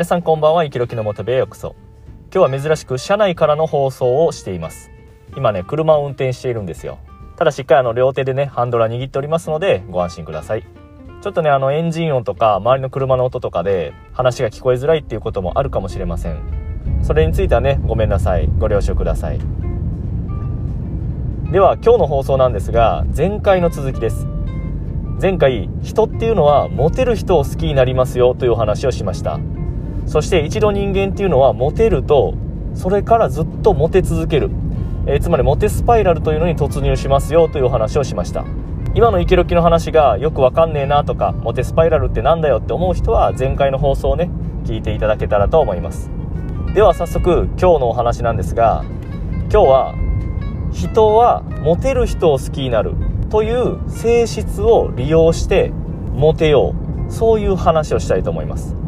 皆さんこんばんは生きろきの元部へようこそ。今日は珍しく車内からの放送をしています。今ね車を運転しているんですよ。ただしっかりあの両手でねハンドラー握っておりますのでご安心ください。ちょっとねあのエンジン音とか周りの車の音とかで話が聞こえづらいっていうこともあるかもしれません。それについてはねごめんなさい。ご了承ください。では今日の放送なんですが前回の続きです。前回人っていうのはモテる人を好きになりますよというお話をしました。そして一度人間っていうのはモテるとそれからずっとモテ続ける、えー、つまりモテスパイラルというのに突入しますよというお話をしました。今のイケロキの話がよくわかんねえなとかモテスパイラルってなんだよって思う人は前回の放送をね聞いていただけたらと思います。では早速今日のお話なんですが今日は人はモテる人を好きになるという性質を利用してモテよう。そういう話をしたいと思います。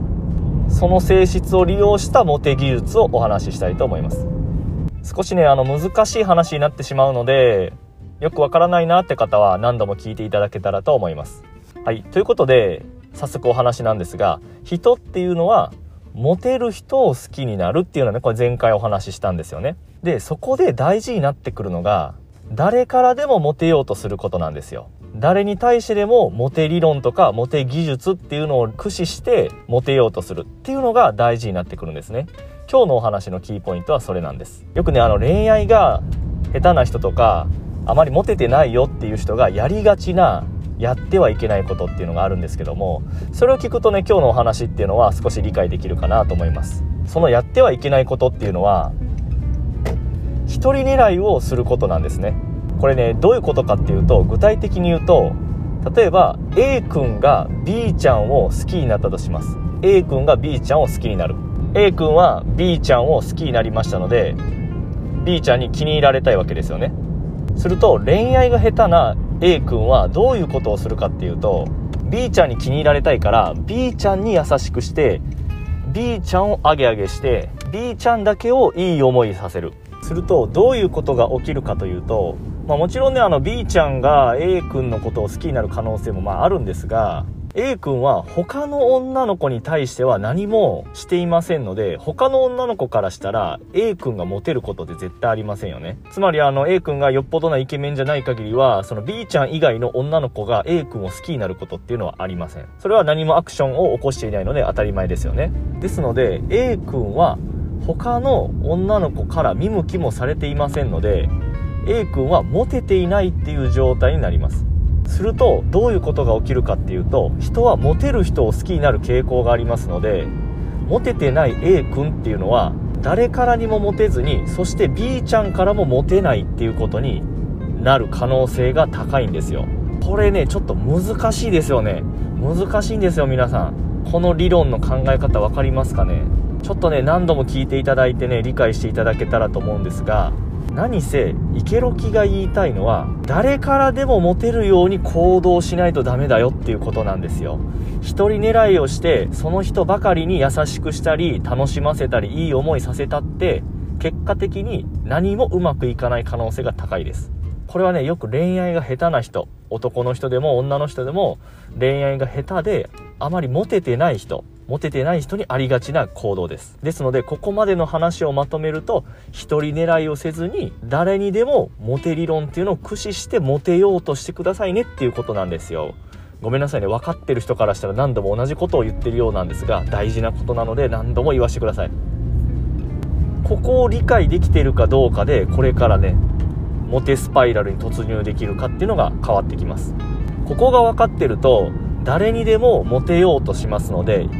その性質を利用したモテ技術をお話ししたいと思います。少しねあの難しい話になってしまうのでよくわからないなって方は何度も聞いていただけたらと思います。はい。ということで早速お話なんですが人っていうのはモテる人を好きになるっていうのはねこれ前回お話ししたんですよね。でそこで大事になってくるのが誰からでもモテようとすることなんですよ。誰に対してでもモテ理論とかモテ技術っていうのを駆使してモテようとするっていうのが大事になってくるんですね。今日のお話のキーポイントはそれなんです。よくねあの恋愛が下手な人とかあまりモテてないよっていう人がやりがちなやってはいけないことっていうのがあるんですけどもそれを聞くとね今日のお話っていうのは少し理解できるかなと思います。そのやってはいけないことっていうのは人狙いをすることなんですね。これねどういうことかっていうと具体的に言うと例えば A 君が B ちゃんを好きになったとします。A 君が B ちゃんを好きになる。A 君は B ちゃんを好きになりましたので B ちゃんに気に入られたいわけですよね。すると恋愛が下手な A 君はどういうことをするかっていうと B ちゃんに気に入られたいから B ちゃんに優しくして B ちゃんをアゲアゲして B ちゃんだけをいい思いさせる。するとどういうことが起きるかというとまあ、もちろんねあの B ちゃんが A 君のことを好きになる可能性もまああるんですが A 君は他の女の子に対しては何もしていませんので他の女の子からしたら A 君がモテることって絶対ありませんよね。つまりあの A 君がよっぽどなイケメンじゃない限りはその B ちゃん以外の女の子が A 君を好きになることっていうのはありません。それは何もアクションを起こしていないので当たり前ですよね。ですので A 君は他の女の子から見向きもされていませんので A 君はモテていないっていう状態になります。するとどういうことが起きるかっていうと人はモテる人を好きになる傾向がありますのでモテてない A 君っていうのは誰からにもモテずにそして B ちゃんからもモテないっていうことになる可能性が高いんですよ。これねちょっと難しいですよね。難しいんですよ皆さん。この理論の考え方分かりますかね？ちょっとね何度も聞いていただいてね理解していただけたらと思うんですが何せイケロキが言いたいのは誰からでもモテるように行動しないとダメだよっていうことなんですよ。一人狙いをしてその人ばかりに優しくしたり楽しませたりいい思いさせたって結果的に何もうまくいかない可能性が高いです。これはねよく恋愛が下手な人男の人でも女の人でも恋愛が下手であまりモテてない人モテてない人にありがちな行動です。ですのでここまでの話をまとめると一人狙いをせずに誰にでもモテ理論っていうのを駆使してモテようとしてくださいねっていうことなんですよ。ごめんなさいね。分かってる人からしたら何度も同じことを言ってるようなんですが大事なことなので何度も言わせてください。ここを理解できてるかどうかでこれからねモテスパイラルに突入できるかっていうのが変わってきます。ここが分かってると誰にでもモテようとしますので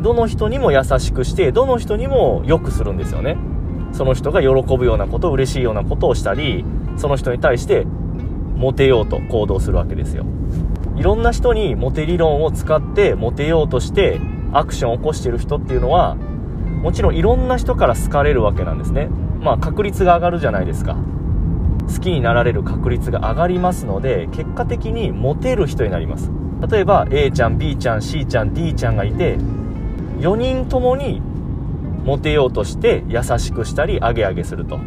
どの人にも優しくしてどの人にも良くするんですよね。その人が喜ぶようなこと嬉しいようなことをしたりその人に対してモテようと行動するわけですよ。いろんな人にモテ理論を使ってモテようとしてアクションを起こしてる人っていうのはもちろんいろんな人から好かれるわけなんですね。まあ確率が上がるじゃないですか。好きになられる確率が上がりますので結果的にモテる人になります。例えば A ちゃん B ちゃん C ちゃん D ちゃんがいて4人ともにモテようとして優しくしたりアゲアゲすると。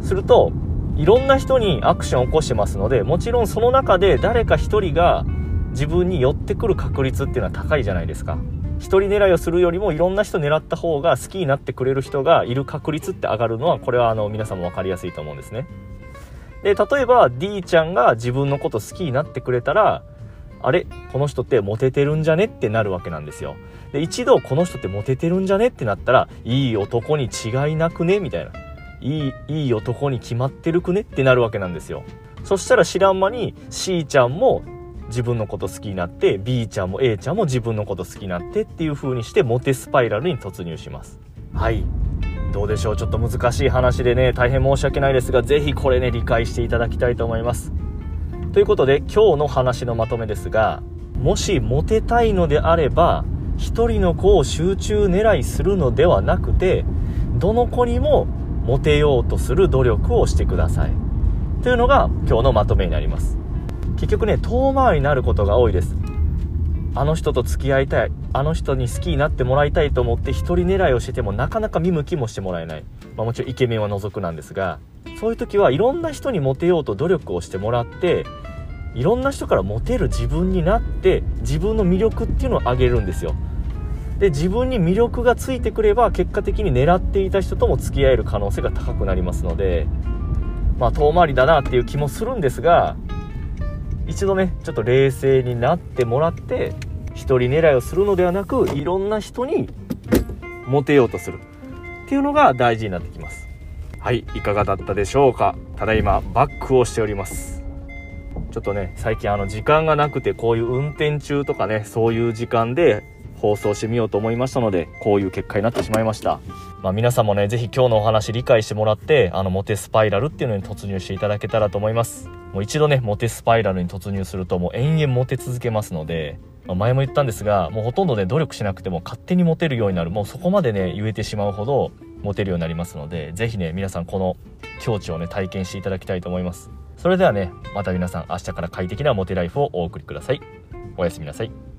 するといろんな人にアクションを起こしてますのでもちろんその中で誰か1人が自分に寄ってくる確率っていうのは高いじゃないですか。1人狙いをするよりもいろんな人狙った方が好きになってくれる人がいる確率って上がるのはこれはあの皆さんも分かりやすいと思うんですね。で例えば D ちゃんが自分のこと好きになってくれたらあれこの人ってモテてるんじゃねってなるわけなんですよ。で一度この人ってモテてるんじゃねってなったらいい男に違いなくねみたいな。いいいい男に決まってるくねってなるわけなんですよ。そしたら知らん間に C ちゃんも自分のこと好きになって B ちゃんも A ちゃんも自分のこと好きになってっていう風にしてモテスパイラルに突入します。はい。どうでしょう？ちょっと難しい話でね大変申し訳ないですが是非これね理解していただきたいと思います。ということで今日の話のまとめですがもしモテたいのであれば一人の子を集中狙いするのではなくてどの子にもモテようとする努力をしてください。というのが今日のまとめになります。結局ね遠回りになることが多いです。あの人と付き合いたいあの人に好きになってもらいたいと思って一人狙いをしててもなかなか見向きもしてもらえない、まあ、もちろんイケメンは除くなんですがそういう時はいろんな人にモテようと努力をしてもらっていろんな人からモテる自分になって自分の魅力っていうのを上げるんですよ。で自分に魅力がついてくれば結果的に狙っていた人とも付き合える可能性が高くなりますのでまあ遠回りだなっていう気もするんですが一度ねちょっと冷静になってもらって一人狙いをするのではなくいろんな人にモテようとするっていうのが大事になってきます。はいいかがだったでしょうか？ただいまバックをしております。ちょっとね最近あの時間がなくてこういう運転中とかねそういう時間で放送してみようと思いましたのでこういう結果になってしまいました。まあ、皆さんもね是非今日のお話理解してもらってあのモテスパイラルっていうのに突入していただけたらと思います。もう一度ねモテスパイラルに突入するともう延々モテ続けますのでま前も言ったんですがもうほとんどね努力しなくても勝手にモテるようになるもうそこまでね言えてしまうほどモテるようになりますので是非ね皆さんこの境地をね体験していただきたいと思います。それではねまた皆さん明日から快適なモテライフをお送りください。おやすみなさい。